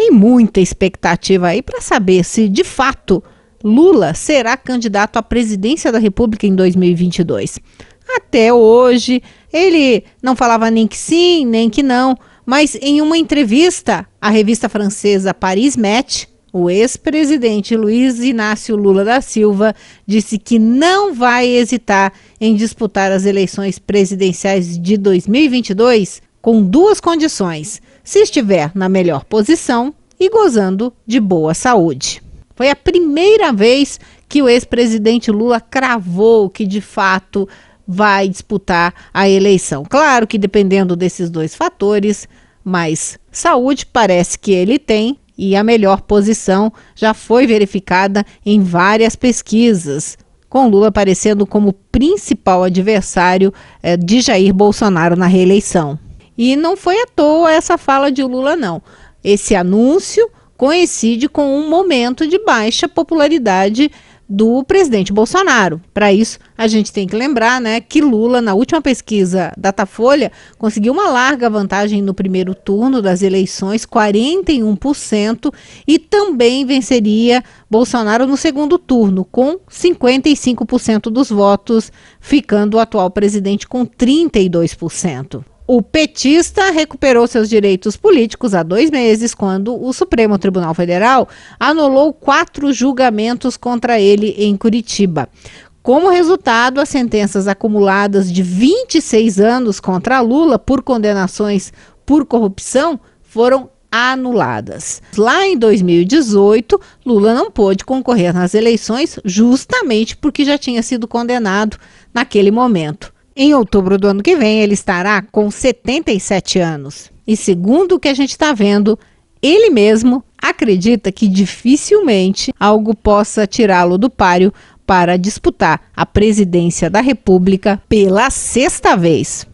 tem muita expectativa aí para saber se de fato Lula será candidato à presidência da República em 2022. Até hoje, ele não falava nem que sim, nem que não, mas em uma entrevista à revista francesa Paris Match, o ex-presidente Luiz Inácio Lula da Silva disse que não vai hesitar em disputar as eleições presidenciais de 2022 com duas condições: se estiver na melhor posição e gozando de boa saúde. Foi a primeira vez que o ex-presidente Lula cravou que de fato vai disputar a eleição. Claro que dependendo desses dois fatores, mas saúde parece que ele tem e a melhor posição já foi verificada em várias pesquisas, com Lula aparecendo como principal adversário eh, de Jair Bolsonaro na reeleição. E não foi à toa essa fala de Lula, não. Esse anúncio coincide com um momento de baixa popularidade do presidente Bolsonaro. Para isso, a gente tem que lembrar né, que Lula, na última pesquisa Datafolha, conseguiu uma larga vantagem no primeiro turno das eleições, 41%, e também venceria Bolsonaro no segundo turno, com 55% dos votos, ficando o atual presidente com 32%. O petista recuperou seus direitos políticos há dois meses, quando o Supremo Tribunal Federal anulou quatro julgamentos contra ele em Curitiba. Como resultado, as sentenças acumuladas de 26 anos contra Lula por condenações por corrupção foram anuladas. Lá em 2018, Lula não pôde concorrer nas eleições justamente porque já tinha sido condenado naquele momento. Em outubro do ano que vem, ele estará com 77 anos. E segundo o que a gente está vendo, ele mesmo acredita que dificilmente algo possa tirá-lo do páreo para disputar a presidência da República pela sexta vez.